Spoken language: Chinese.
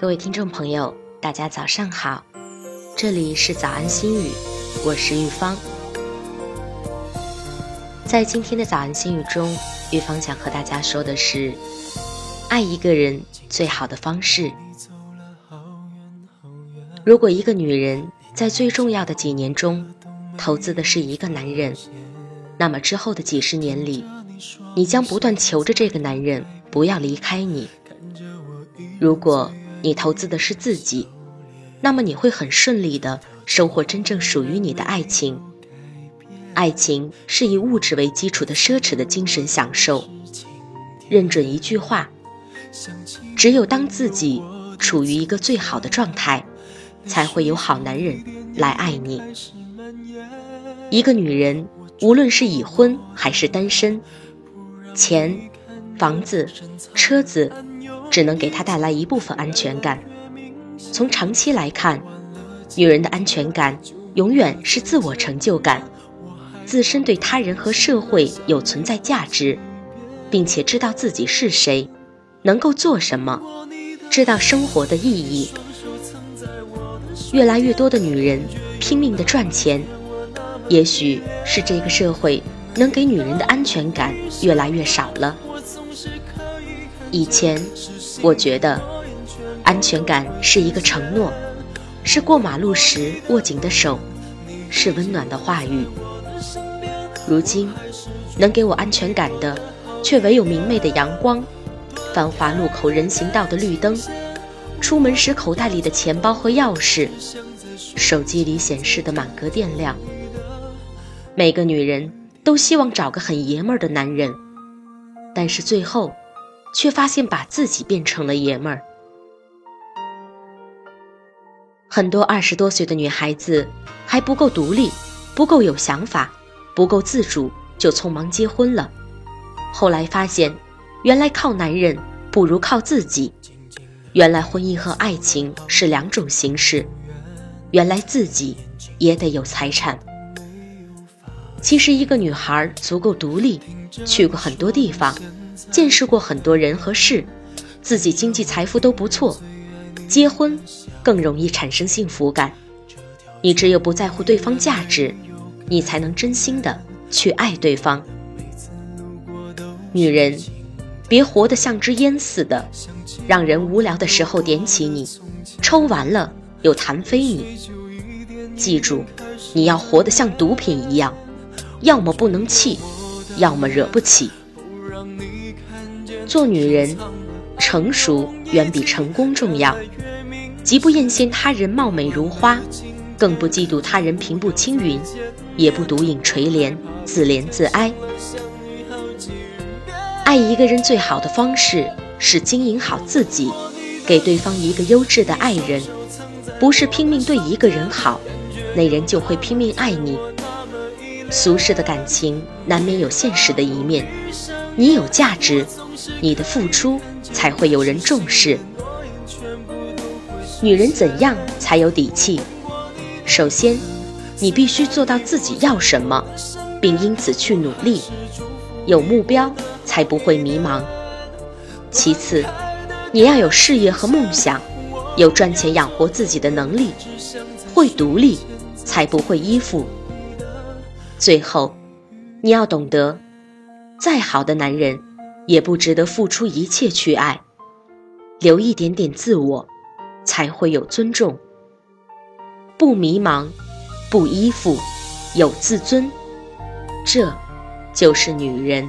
各位听众朋友，大家早上好，这里是早安心语，我是玉芳。在今天的早安心语中，玉芳想和大家说的是，爱一个人最好的方式。如果一个女人在最重要的几年中投资的是一个男人，那么之后的几十年里，你将不断求着这个男人不要离开你。如果你投资的是自己，那么你会很顺利的收获真正属于你的爱情。爱情是以物质为基础的奢侈的精神享受。认准一句话：只有当自己处于一个最好的状态，才会有好男人来爱你。一个女人，无论是已婚还是单身，钱、房子、车子。只能给他带来一部分安全感。从长期来看，女人的安全感永远是自我成就感，自身对他人和社会有存在价值，并且知道自己是谁，能够做什么，知道生活的意义。越来越多的女人拼命的赚钱，也许是这个社会能给女人的安全感越来越少了。以前。我觉得，安全感是一个承诺，是过马路时握紧的手，是温暖的话语。如今，能给我安全感的，却唯有明媚的阳光，繁华路口人行道的绿灯，出门时口袋里的钱包和钥匙，手机里显示的满格电量。每个女人都希望找个很爷们儿的男人，但是最后。却发现把自己变成了爷们儿。很多二十多岁的女孩子还不够独立，不够有想法，不够自主，就匆忙结婚了。后来发现，原来靠男人不如靠自己。原来婚姻和爱情是两种形式。原来自己也得有财产。其实，一个女孩足够独立，去过很多地方。见识过很多人和事，自己经济财富都不错，结婚更容易产生幸福感。你只有不在乎对方价值，你才能真心的去爱对方。女人，别活得像支烟似的，让人无聊的时候点起你，抽完了又弹飞你。记住，你要活得像毒品一样，要么不能气，要么惹不起。做女人，成熟远比成功重要。极不艳羡他人貌美如花，更不嫉妒他人平步青云，也不独饮垂怜，自怜自哀。爱一个人最好的方式是经营好自己，给对方一个优质的爱人。不是拼命对一个人好，那人就会拼命爱你。俗世的感情难免有现实的一面，你有价值。你的付出才会有人重视。女人怎样才有底气？首先，你必须做到自己要什么，并因此去努力，有目标才不会迷茫。其次，你要有事业和梦想，有赚钱养活自己的能力，会独立才不会依附。最后，你要懂得，再好的男人。也不值得付出一切去爱，留一点点自我，才会有尊重。不迷茫，不依附，有自尊，这就是女人。